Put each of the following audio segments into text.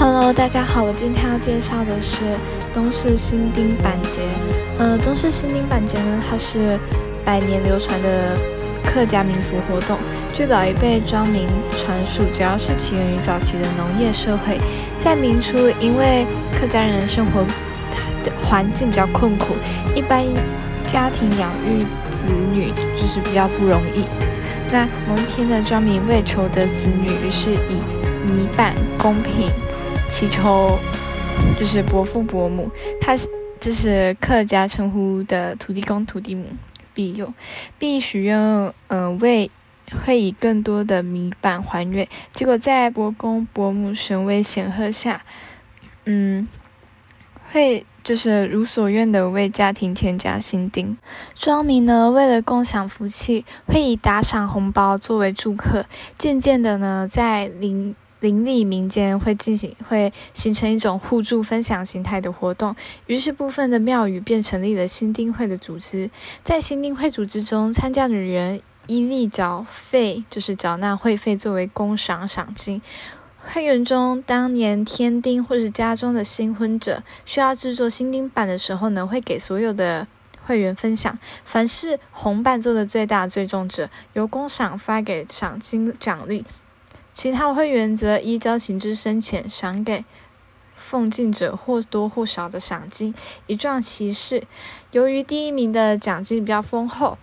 Hello，大家好，我今天要介绍的是东势新町板结。呃，东势新町板结呢，它是百年流传的客家民俗活动。据老一辈庄民传述，主要是起源于早期的农业社会。在明初，因为客家人生活的环境比较困苦，一般家庭养育子女就是比较不容易。那某一天的庄民为求得子女，于是以米板供品。祈求就是伯父伯母，他是这是客家称呼的土地公土地母庇佑，并许愿，嗯、呃，为会以更多的米板还愿。结果在伯公伯母神威显赫下，嗯，会就是如所愿的为家庭添加新丁。庄民呢，为了共享福气，会以打赏红包作为祝贺。渐渐的呢，在邻邻里民间会进行，会形成一种互助分享形态的活动，于是部分的庙宇便成立了新丁会的组织。在新丁会组织中，参加的人依例缴费，就是缴纳会费作为公赏赏金。会员中当年添丁或是家中的新婚者需要制作新丁板的时候呢，会给所有的会员分享。凡是红板做的最大最重者，由公赏发给赏金奖励。其他会员则依交情之深浅，赏给奉进者或多或少的赏金，以壮其势。由于第一名的奖金比较丰厚，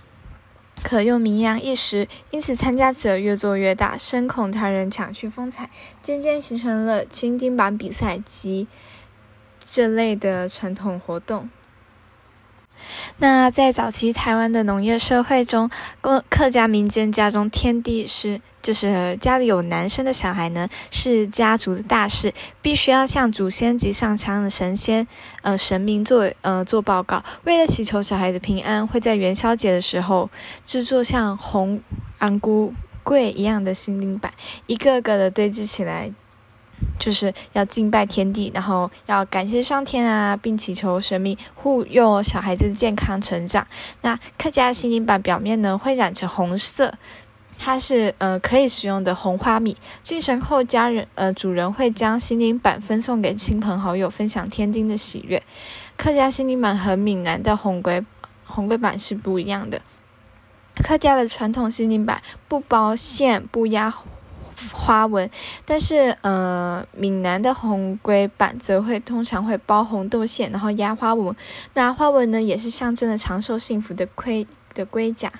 可用名扬一时，因此参加者越做越大，深恐他人抢去风采，渐渐形成了新丁板比赛及这类的传统活动。那在早期台湾的农业社会中，客家民间家中添丁是，就是家里有男生的小孩呢，是家族的大事，必须要向祖先及上苍的神仙、呃神明做呃做报告。为了祈求小孩的平安，会在元宵节的时候制作像红安菇柜一样的新灵板，一个个的堆积起来。就是要敬拜天地，然后要感谢上天啊，并祈求神明护佑小孩子健康成长。那客家的新丁板表面呢，会染成红色，它是呃可以食用的红花米。进神后，家人呃主人会将心灵板分送给亲朋好友，分享天丁的喜悦。客家心灵板和闽南的红龟红龟板是不一样的。客家的传统心灵板不包馅，不压。花纹，但是呃，闽南的红龟板则会通常会包红豆馅，然后压花纹。那花纹呢，也是象征着长寿幸福的盔的龟甲。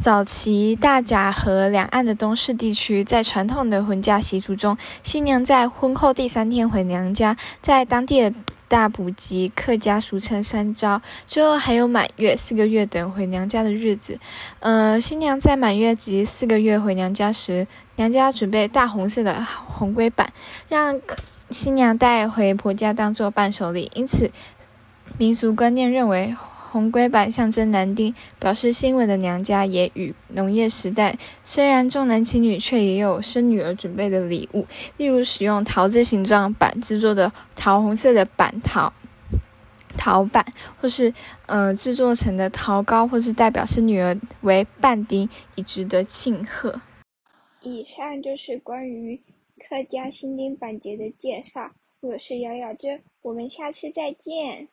早期大甲河两岸的东势地区，在传统的婚嫁习俗中，新娘在婚后第三天回娘家，在当地的。大补及客家俗称三招，最后还有满月、四个月等回娘家的日子。呃，新娘在满月及四个月回娘家时，娘家准备大红色的红龟板，让新娘带回婆家当做伴手礼。因此，民俗观念认为。红龟板象征男丁，表示新稳的娘家也与农业时代虽然重男轻女，却也有生女儿准备的礼物，例如使用桃子形状板制作的桃红色的板桃桃板，或是呃制作成的桃糕，或是代表是女儿为伴丁，以值得庆贺。以上就是关于客家新丁板节的介绍，我是瑶瑶姐，我们下次再见。